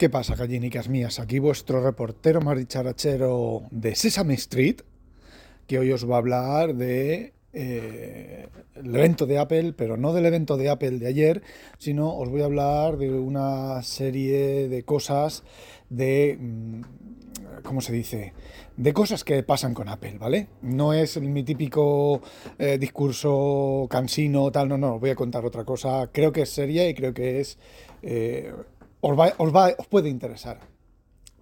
¿Qué pasa, gallinicas mías? Aquí vuestro reportero más dicharachero de Sesame Street, que hoy os va a hablar de eh, el evento de Apple, pero no del evento de Apple de ayer, sino os voy a hablar de una serie de cosas de... mm, ¿Cómo se dice? De cosas que pasan con Apple, ¿vale? No es mi típico eh, discurso cansino, tal, no, no, os voy a contar otra cosa. Creo que es seria y creo que es... eh, os, va- os os puede interesar.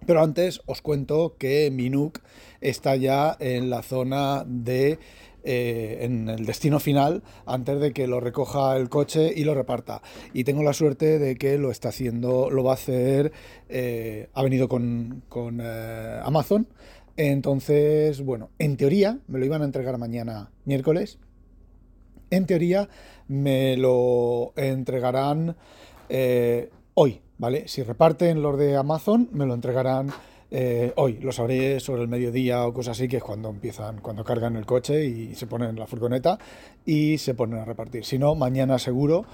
Pero antes os cuento que Minuk está ya en la zona de. eh, en el destino final antes de que lo recoja el coche y lo reparta. Y tengo la suerte de que lo está haciendo, lo va a hacer, eh, ha venido con, con, eh, Amazon. Entonces, bueno, en teoría me lo iban a entregar mañana miércoles. En teoría me lo entregarán hoy, ¿vale? Si reparten los de Amazon, me lo entregarán eh, hoy. Lo sabré sobre el mediodía o cosas así, que es cuando empiezan, cuando cargan el coche y se ponen en la furgoneta y se ponen a repartir. Si no, mañana seguro,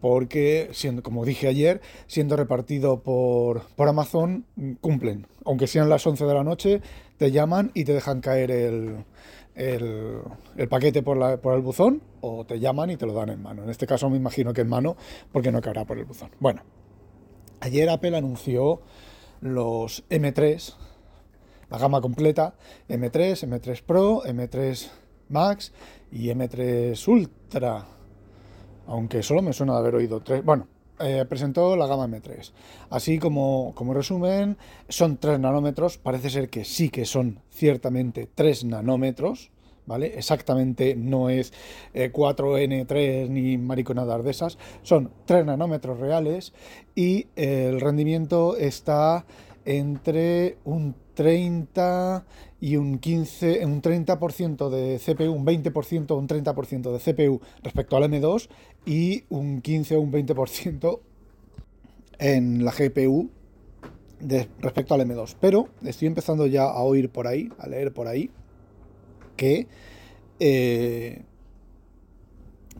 porque siendo, como dije ayer, siendo repartido por, por Amazon, cumplen. Aunque sean las 11 de la noche, te llaman y te dejan caer el, el, el paquete por, la- por el buzón o te llaman y te lo dan en mano. En este caso me imagino que en mano porque no caerá por el buzón. Bueno, ayer Apple anunció los M3, la gama completa, M3, M3 Pro, M3 Max y M3 Ultra. Aunque solo me suena de haber oído tres. Bueno, eh, presentó la gama M3. Así como, como resumen, son 3 nanómetros. Parece ser que sí que son ciertamente 3 nanómetros. ¿Vale? Exactamente no es eh, 4N3 ni mariconadas de esas. Son 3 nanómetros reales y eh, el rendimiento está entre un 30 y un 15, un 30% de CPU, un 20% o un 30% de CPU respecto al M2 y un 15 o un 20% en la GPU de- respecto al M2. Pero estoy empezando ya a oír por ahí, a leer por ahí, que eh,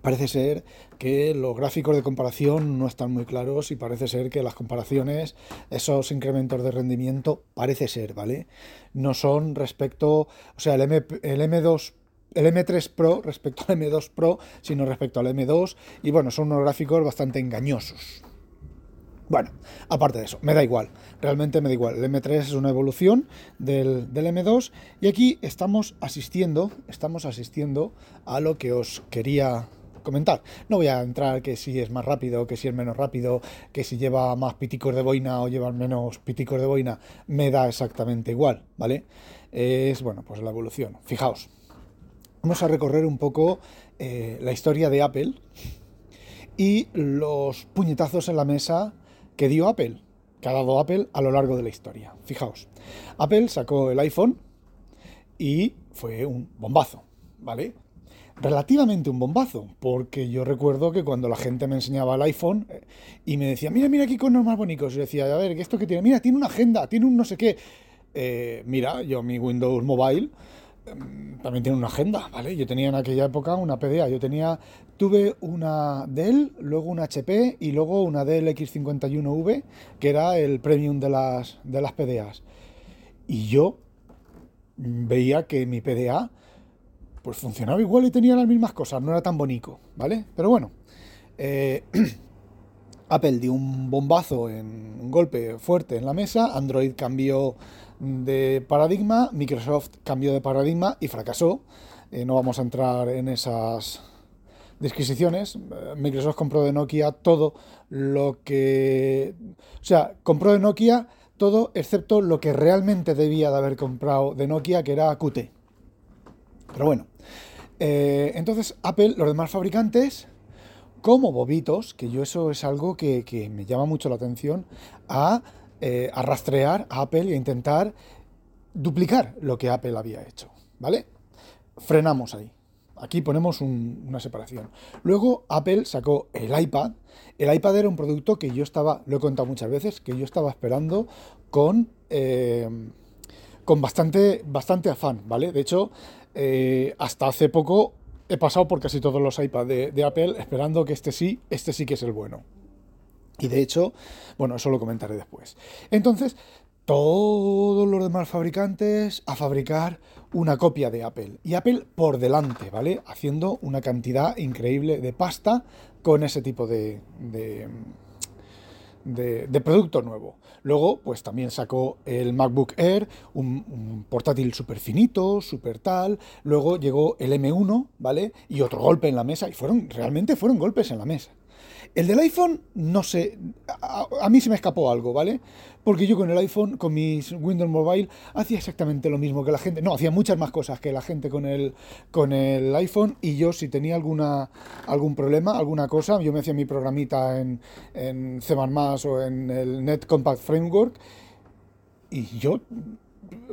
parece ser que los gráficos de comparación no están muy claros y parece ser que las comparaciones, esos incrementos de rendimiento, parece ser, ¿vale? No son respecto, o sea, el, M, el M2 el M3 Pro respecto al M2 Pro, sino respecto al M2 y bueno, son unos gráficos bastante engañosos. Bueno, aparte de eso, me da igual, realmente me da igual. El M3 es una evolución del, del M2 y aquí estamos asistiendo, estamos asistiendo a lo que os quería comentar. No voy a entrar que si es más rápido, que si es menos rápido, que si lleva más piticos de boina o lleva menos piticos de boina, me da exactamente igual, ¿vale? Es, bueno, pues la evolución. Fijaos, vamos a recorrer un poco eh, la historia de Apple y los puñetazos en la mesa que dio Apple, que ha dado Apple a lo largo de la historia. Fijaos, Apple sacó el iPhone y fue un bombazo, ¿vale? Relativamente un bombazo, porque yo recuerdo que cuando la gente me enseñaba el iPhone eh, y me decía, mira, mira qué iconos más bonitos, yo decía, a ver, ¿qué esto que tiene? Mira, tiene una agenda, tiene un no sé qué. Eh, mira, yo mi Windows Mobile también tiene una agenda, ¿vale? Yo tenía en aquella época una PDA, yo tenía, tuve una Dell, luego una HP y luego una Dell X51V, que era el premium de las, de las PDAs. Y yo veía que mi PDA pues funcionaba igual y tenía las mismas cosas, no era tan bonito, ¿vale? Pero bueno, eh, Apple dio un bombazo, en un golpe fuerte en la mesa, Android cambió de paradigma, Microsoft cambió de paradigma y fracasó. Eh, no vamos a entrar en esas disquisiciones. Eh, Microsoft compró de Nokia todo lo que... O sea, compró de Nokia todo excepto lo que realmente debía de haber comprado de Nokia, que era Qt. Pero bueno, eh, entonces Apple, los demás fabricantes, como bobitos, que yo eso es algo que, me llama mucho la atención, ha eh, a rastrear a Apple y a intentar duplicar lo que Apple había hecho, ¿vale? Frenamos ahí. Aquí ponemos una separación. Luego Apple sacó el iPad. El iPad era un producto que yo estaba, lo he contado muchas veces, que yo estaba esperando con, eh, con bastante, bastante afán, ¿vale? De hecho, eh, hasta hace poco he pasado por casi todos los iPads de, Apple esperando que este sí, este sí que es el bueno. Y de hecho, bueno, eso lo comentaré después. Entonces, todos los demás fabricantes a fabricar una copia de Apple. Y Apple por delante, ¿vale? Haciendo una cantidad increíble de pasta con ese tipo de, producto nuevo. Luego, pues también sacó el MacBook Air, un, un portátil súper finito, súper tal. Luego llegó el M1, ¿vale? Y otro golpe en la mesa. Y fueron, realmente fueron golpes en la mesa. El del iPhone, no sé, a, mí se me escapó algo, ¿vale? Porque yo con el iPhone, con mis Windows Mobile, hacía exactamente lo mismo que la gente. No, hacía muchas más cosas que la gente con el, con el iPhone y yo si tenía alguna, algún problema, alguna cosa, yo me hacía mi programita en, en C++ o en el Net Compact Framework y yo,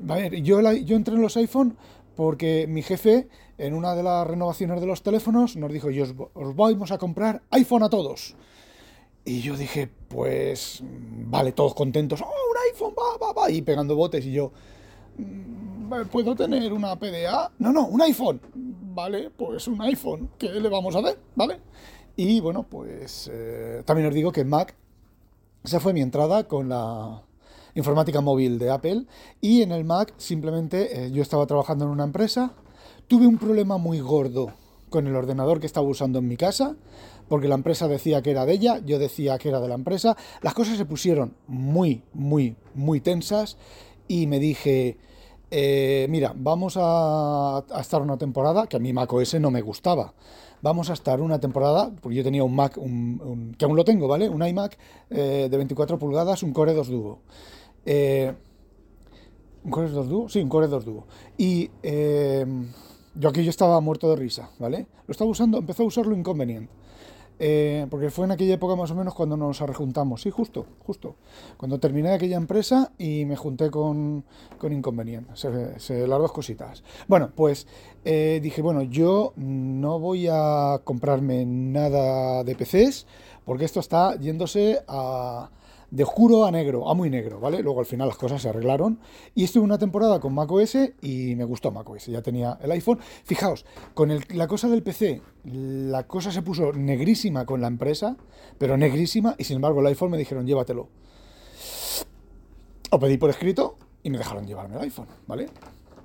a ver, yo, yo entré en los iPhone porque mi jefe en una de las renovaciones de los teléfonos nos dijo, y os, vamos a comprar iPhone a todos. Y yo dije, pues vale, todos contentos, oh, un iPhone, va, va, va, y pegando botes, y yo, mm, ¿puedo tener una PDA? No, no, un iPhone. Vale, pues un iPhone, ¿qué le vamos a hacer? ¿Vale? Y bueno, pues eh, también os digo que Mac, esa fue mi entrada con la, informática móvil de Apple y en el Mac simplemente eh, yo estaba trabajando en una empresa, tuve un problema muy gordo con el ordenador que estaba usando en mi casa, porque la empresa decía que era de ella, yo decía que era de la empresa, las cosas se pusieron muy, muy, muy tensas y me dije, eh, mira, vamos a, estar una temporada, que a mí Mac OS no me gustaba, vamos a estar una temporada, porque yo tenía un Mac, que aún lo tengo, ¿vale? Un iMac eh, de 24 pulgadas, un Core 2 Duo. Eh, ¿Un Core 2 Duo? Sí, un Core 2 Duo. Y yo aquí yo estaba muerto de risa, ¿vale? Lo estaba usando, empezó a usarlo inconveniente. Eh, porque fue en aquella época más o menos cuando nos rejuntamos. Sí, justo, justo. Cuando terminé aquella empresa y me junté con, con Inconveniente. Se, las dos cositas. Bueno, pues dije, bueno, yo no voy a comprarme nada de PCs porque esto está yéndose a, de oscuro a negro, a muy negro, ¿vale? Luego al final las cosas se arreglaron y estuve una temporada con macOS y me gustó macOS, ya tenía el iPhone. Fijaos, con la cosa del PC, la cosa se puso negrísima con la empresa, pero negrísima, y sin embargo el iPhone me dijeron llévatelo. O pedí por escrito y me dejaron llevarme el iPhone, ¿vale?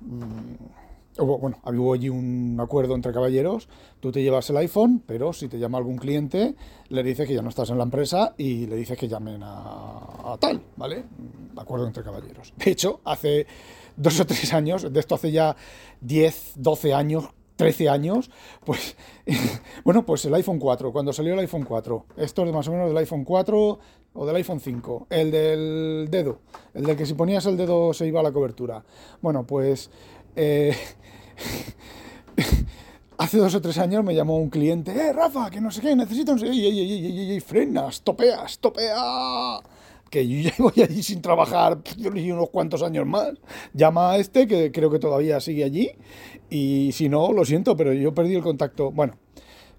Mm, bueno, hubo allí un acuerdo entre caballeros, tú te llevas el iPhone, pero si te llama algún cliente, le dices que ya no estás en la empresa y le dices que llamen a, tal, ¿vale? Acuerdo entre caballeros. De hecho, hace dos o tres años, de esto hace ya 10, 12 años, 13 años, pues, bueno, pues el iPhone 4, cuando salió el iPhone 4, esto es más o menos del iPhone 4 o del iPhone 5, el del dedo, el del que si ponías el dedo se iba a la cobertura. Bueno, pues... Eh, Hace dos o tres años me llamó un cliente, ¡eh, Rafa, que no sé qué, necesito un... ¡Ey, ey, ey, ey, frenas, topeas, topea! Que yo ya voy allí sin trabajar unos cuantos años más. Llama a este, que creo que todavía sigue allí, y si no, lo siento, pero yo perdí el contacto. Bueno,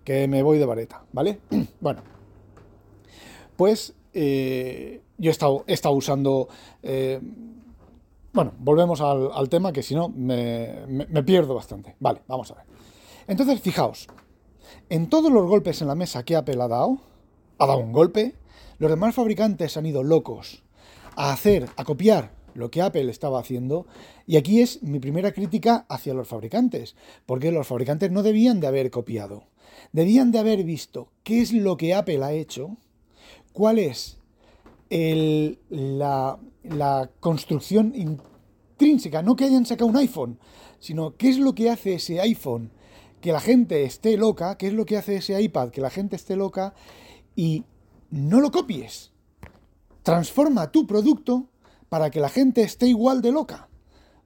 que me voy de vareta, ¿vale? bueno, pues eh, yo he estado, usando... Eh, bueno, volvemos al, tema que si no me, pierdo bastante. Vale, vamos a ver. Entonces, fijaos, en todos los golpes en la mesa que Apple ha dado, ha dado un golpe, los demás fabricantes han ido locos a hacer, a copiar lo que Apple estaba haciendo. Y aquí es mi primera crítica hacia los fabricantes, porque los fabricantes no debían de haber copiado. Debían de haber visto qué es lo que Apple ha hecho, cuál es la, la construcción intrínseca, no que hayan sacado un iPhone, sino qué es lo que hace ese iPhone que la gente esté loca, qué es lo que hace ese iPad que la gente esté loca y no lo copies. Transforma tu producto para que la gente esté igual de loca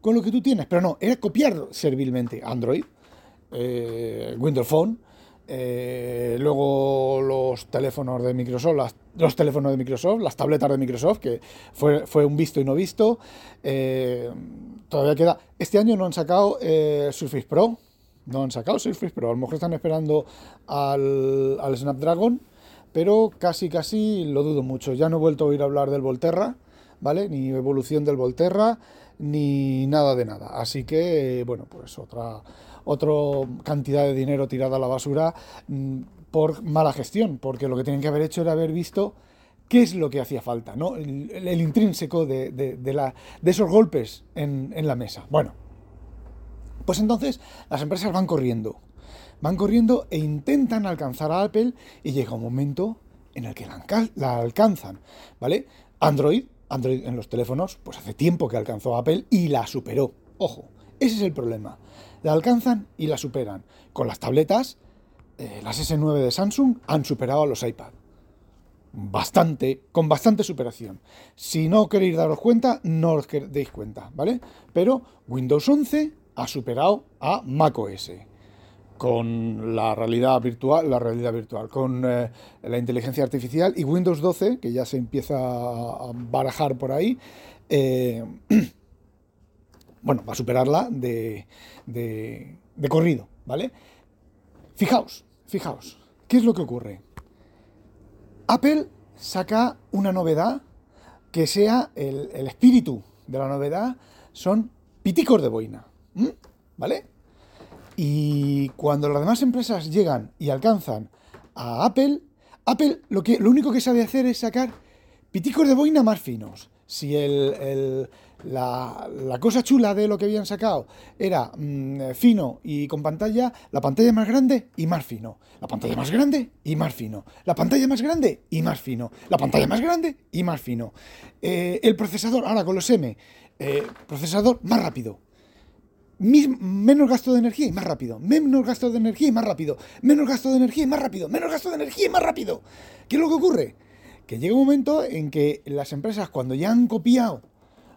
con lo que tú tienes. Pero no, era copiar servilmente Android, eh, Windows Phone, eh, luego los teléfonos de Microsoft, las los teléfonos de Microsoft, las tabletas de Microsoft, que fue, fue un visto y no visto. Eh, todavía queda. Este año no han sacado eh, Surface Pro. No han sacado Surface Pro. A lo mejor están esperando al, Snapdragon, pero casi, casi lo dudo mucho. Ya no he vuelto a oír hablar del Volterra, ¿vale? Ni evolución del Volterra, ni nada de nada. Así que, bueno, pues otra, otra cantidad de dinero tirada a la basura mm, por mala gestión, porque lo que tienen que haber hecho era haber visto qué es lo que hacía falta, ¿no? el, intrínseco de, la, de, esos golpes en, la mesa. Bueno, pues entonces las empresas van corriendo, van corriendo e intentan alcanzar a Apple y llega un momento en el que la, la alcanzan, ¿vale? Android, Android en los teléfonos, pues hace tiempo que alcanzó a Apple y la superó. Ojo, ese es el problema. La alcanzan y la superan. Con las tabletas, eh, las S9 de Samsung han superado a los iPad. Bastante, con bastante superación. Si no queréis daros cuenta, no os deis cuenta, ¿vale? Pero Windows 11 ha superado a macOS con la realidad virtual, la realidad virtual, con eh, la inteligencia artificial y Windows 12, que ya se empieza a barajar por ahí, eh, bueno, va a superarla de, de, de corrido, ¿vale? Fijaos, Fijaos, ¿qué es lo que ocurre? Apple saca una novedad que sea el, espíritu de la novedad, son piticos de boina, ¿vale? Y cuando las demás empresas llegan y alcanzan a Apple, Apple lo, que, lo único que sabe hacer es sacar piticos de boina más finos. Si el, la, cosa chula de lo que habían sacado era mm, fino y con pantalla, la pantalla más grande y más fino. La pantalla más grande y más fino. La pantalla más grande y más fino. La pantalla más grande y más fino. Eh, el procesador, ahora con los M, eh, procesador más rápido. menos gasto de energía y más rápido. Menos gasto de energía y más rápido. Menos gasto de energía y más rápido. Menos gasto de energía y más rápido. ¿Qué es lo que ocurre? Que llega un momento en que las empresas, cuando ya han copiado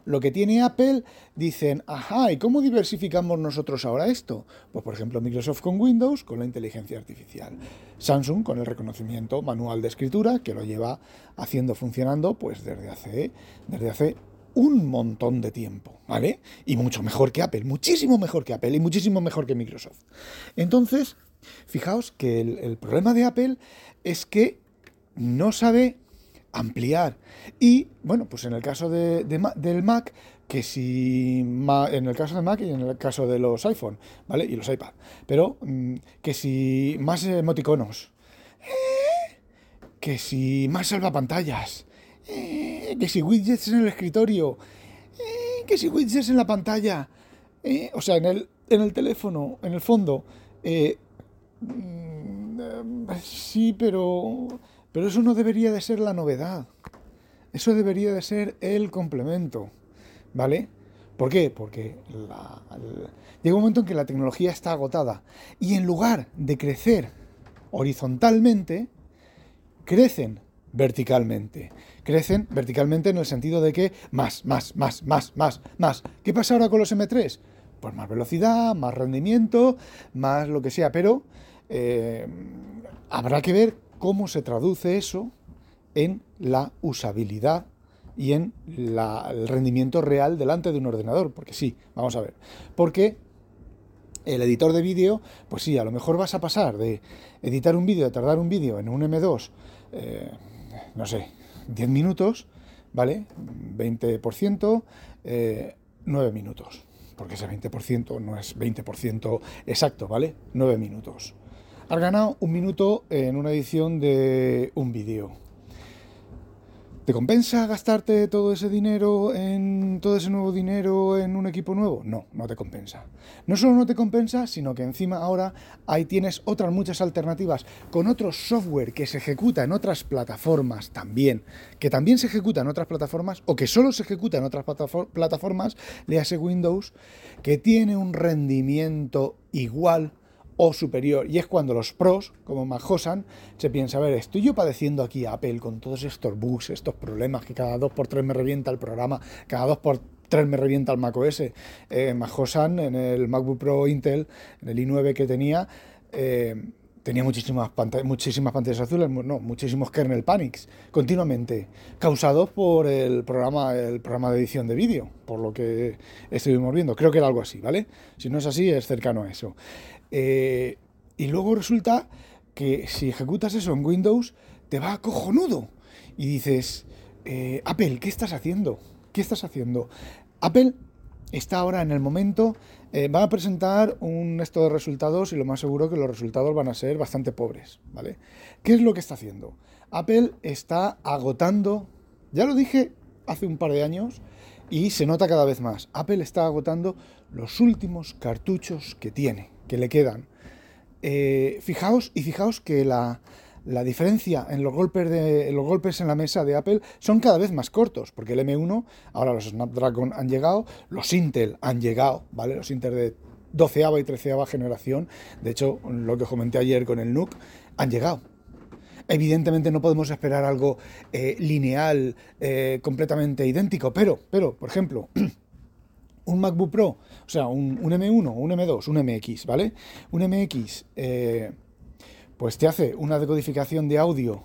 lo que tiene Apple, dicen, ajá, ¿y cómo diversificamos nosotros ahora esto? Pues por ejemplo Microsoft con Windows, con la inteligencia artificial. Samsung con el reconocimiento manual de escritura, que lo lleva haciendo funcionando pues desde hace, desde hace un montón de tiempo, ¿vale? Y mucho mejor que Apple, muchísimo mejor que Apple y muchísimo mejor que Microsoft. Entonces, fijaos que el problema de Apple es que no sabe ampliar. Y bueno, pues en el caso de, del Mac, que si en el caso de Mac y en el caso de los iPhone, ¿vale? Y los iPad. Pero mm, que si más emoticonos, eh, que si más salvapantallas, eh, que si widgets en el escritorio, eh, que si widgets en la pantalla, o sea, en el, en el teléfono, en el fondo. Mm, sí, pero pero eso no debería de ser la novedad. Eso debería de ser el complemento. ¿Vale? ¿Por qué? Porque llega un momento en que la tecnología está agotada. Y en lugar de crecer horizontalmente, crecen verticalmente. Crecen verticalmente en el sentido de que más, más, más, más, más, más. ¿Qué pasa ahora con los M3? Pues más velocidad, más rendimiento, más lo que sea, pero eh, habrá que ver cómo se traduce eso en la usabilidad y en el rendimiento real delante de un ordenador. Porque sí, vamos a ver. Porque el editor de vídeo, pues sí, a lo mejor vas a pasar de editar un vídeo, de tardar un vídeo en un M2, eh, no sé, 10 minutos, ¿vale? 20%, 9 eh, minutos. Porque ese 20% no es 20% exacto, ¿vale? 9 minutos. Has ganado un minuto en una edición de un vídeo. ¿Te compensa gastarte todo ese dinero en todo ese nuevo dinero en un equipo nuevo? No, no te compensa. No solo no te compensa, sino que encima ahora ahí tienes otras muchas alternativas con otro software que se ejecuta en otras plataformas también, que también se ejecuta en otras plataformas o que solo se ejecuta en otras plataformas, le hace Windows, que tiene un rendimiento igual o superior. Y es cuando los pros, como Mahosan, se piensa, a ver, estoy yo padeciendo aquí Apple con todos estos bugs, estos problemas, que cada dos por tres me revienta el programa, cada dos por tres me revienta el macOS. Eh, en el MacBook Pro Intel, en el i9 que tenía, eh, tenía muchísimas, pantallas, muchísimas azules, no, muchísimos kernel panics continuamente, causados por el programa, el programa de edición de vídeo, por lo que estuvimos viendo. Creo que era algo así, ¿vale? Si no es así, es cercano a eso. Eh, y luego resulta que si ejecutas eso en Windows, te va cojonudo. Y dices, eh, Apple, ¿qué estás haciendo? ¿Qué estás haciendo? Apple está ahora en el momento, eh, va a presentar un esto de resultados y lo más seguro que los resultados van a ser bastante pobres, ¿vale? ¿Qué es lo que está haciendo? Apple está agotando, ya lo dije hace un par de años y se nota cada vez más, Apple está agotando los últimos cartuchos que tiene, que le quedan. Eh, fijaos y fijaos que la, la diferencia en los golpes, los golpes en la mesa de Apple son cada vez más cortos, porque el M1, ahora los Snapdragon han llegado, los Intel han llegado, ¿vale? Los Intel de 12 y 13 generación, de hecho, lo que comenté ayer con el NUC, han llegado. Evidentemente no podemos esperar algo eh, lineal, eh, completamente idéntico, pero, pero, por ejemplo, un MacBook Pro, o sea, un, M1, un M2, un MX, ¿vale? Un MX eh, pues te hace una decodificación de audio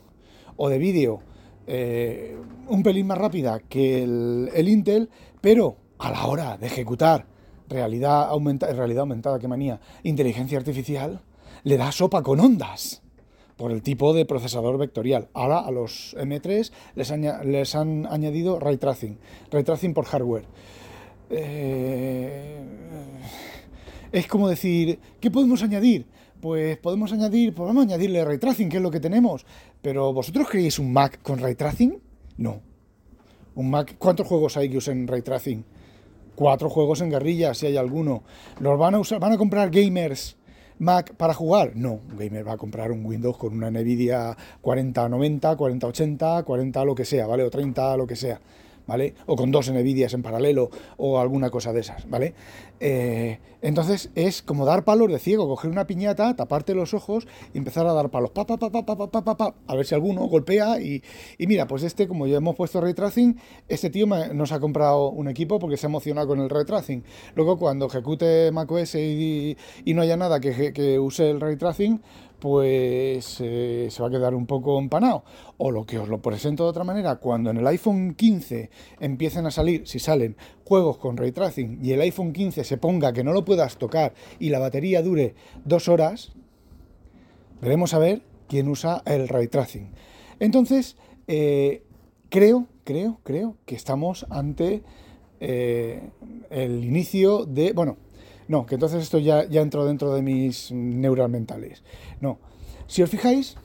o de vídeo eh, un pelín más rápida que el, Intel, pero a la hora de ejecutar realidad, aumenta, realidad aumentada, qué manía, inteligencia artificial, le da sopa con ondas por el tipo de procesador vectorial. Ahora a los M3 les, les han añadido ray tracing, ray tracing por hardware. Eh, es como decir, ¿qué podemos añadir? Pues podemos añadir, podemos añadirle ray tracing, que es lo que tenemos. Pero ¿vosotros creéis un Mac con ray tracing? No. Un Mac, ¿cuántos juegos hay que usen ray tracing? Cuatro juegos en guerrilla, si hay alguno. ¿Los van a usar, van a comprar gamers Mac para jugar? No, un gamer va a comprar un Windows con una Nvidia 4090, 4080, 40 lo que sea, ¿vale? O 30 lo que sea. ¿Vale? O con dos Nvidias en paralelo o alguna cosa de esas, ¿vale? Eh, entonces es como dar palos de ciego, coger una piñata, taparte los ojos y empezar a dar palos, pa, pa, pa, pa, pa, pa, pa, pa, a ver si alguno golpea y, mira, pues este, como ya hemos puesto ray tracing, este tío nos ha comprado un equipo porque se ha emocionado con el ray tracing. Luego cuando ejecute macOS y, y no haya nada que, que use el ray tracing, pues eh, se va a quedar un poco empanado. O lo que os lo presento de otra manera, cuando en el iPhone 15 empiecen a salir, si salen, juegos con ray tracing y el iPhone 15 se ponga que no lo puedas tocar y la batería dure dos horas, veremos a ver quién usa el ray tracing. Entonces, eh, creo, creo, creo que estamos ante eh, el inicio de, bueno, no, que entonces esto ya, ya entró dentro de mis neuras mentales. No. Si os fijáis,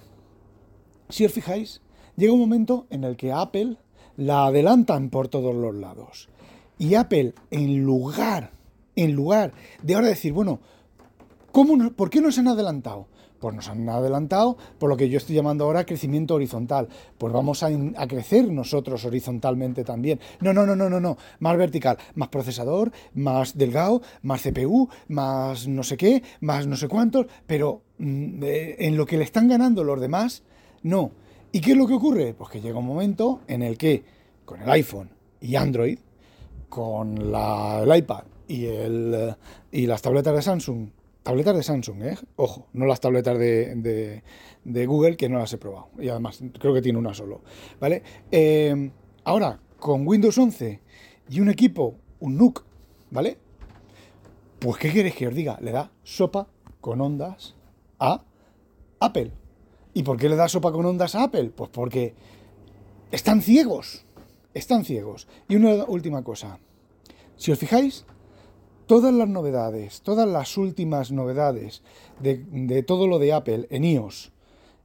si os fijáis, llega un momento en el que Apple la adelantan por todos los lados. Y Apple, en lugar, en lugar de ahora decir, bueno, ¿cómo ¿por qué no se han adelantado? Pues nos han adelantado por lo que yo estoy llamando ahora crecimiento horizontal. Pues vamos a, crecer nosotros horizontalmente también. No, no, no, no, no, no. Más vertical, más procesador, más delgado, más CPU, más no sé qué, más no sé cuántos, pero mm, en lo que le están ganando los demás, no. ¿Y qué es lo que ocurre? Pues que llega un momento en el que con el iPhone y Android, con el iPad y, el, y las tabletas de Samsung Tabletas de Samsung, ¿eh? Ojo, no las tabletas de, Google, que no las he probado. Y además, creo que tiene una solo. ¿Vale? Eh, ahora, con Windows 11 y un equipo, un NUC, ¿vale? Pues, ¿qué quieres que os diga? Le da sopa con ondas a Apple. ¿Y por qué le da sopa con ondas a Apple? Pues porque están ciegos. Están ciegos. Y una última cosa. Si os fijáis, todas las novedades, todas las últimas novedades de, todo lo de Apple en iOS,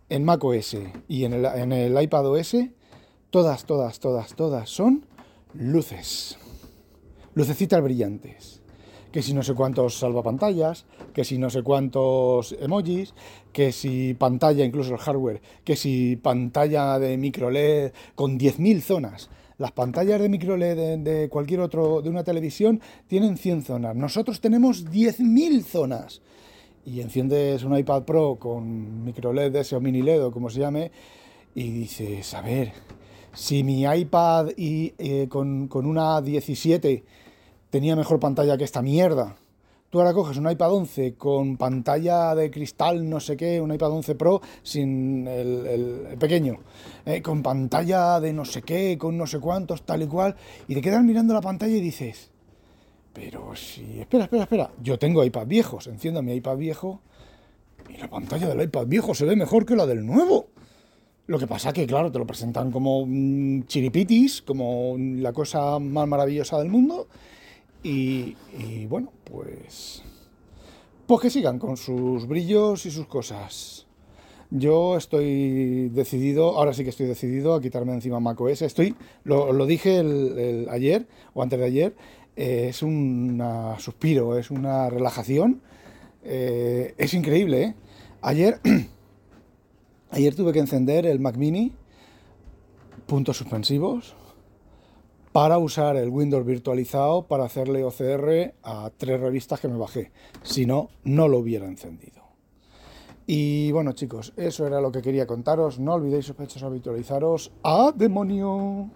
en macOS y en el, en el iPadOS, todas, todas, todas, todas son luces. Lucecitas brillantes. Que si no sé cuántos salvapantallas, que si no sé cuántos emojis, que si pantalla, incluso el hardware, que si pantalla de micro LED con 10.000 zonas. Las pantallas de micro LED de, cualquier otro, de una televisión, tienen 100 zonas. Nosotros tenemos 10.000 zonas. Y enciendes un iPad Pro con micro LED ese o mini LED o como se llame, y dices, a ver, si mi iPad y, eh, con, con una 17 tenía mejor pantalla que esta mierda, Tú ahora coges un iPad 11 con pantalla de cristal, no sé qué, un iPad 11 Pro sin el, pequeño, eh, con pantalla de no sé qué, con no sé cuántos, tal y cual, y te quedas mirando la pantalla y dices, pero si, espera, espera, espera, yo tengo iPad viejos, enciendo mi iPad viejo y la pantalla del iPad viejo se ve mejor que la del nuevo. Lo que pasa que, claro, te lo presentan como chiripitis, como la cosa más maravillosa del mundo, y, bueno, pues. Pues que sigan con sus brillos y sus cosas. Yo estoy decidido, ahora sí que estoy decidido a quitarme encima macOS. Estoy, lo, lo dije el, ayer o antes de ayer, eh, es un suspiro, es una relajación. Eh, es increíble, ¿eh? Ayer, ayer tuve que encender el Mac Mini, puntos suspensivos, para usar el Windows virtualizado para hacerle OCR a tres revistas que me bajé. Si no, no lo hubiera encendido. Y bueno chicos, eso era lo que quería contaros. No olvidéis sospechosos habitualizaros. ¡A demonio!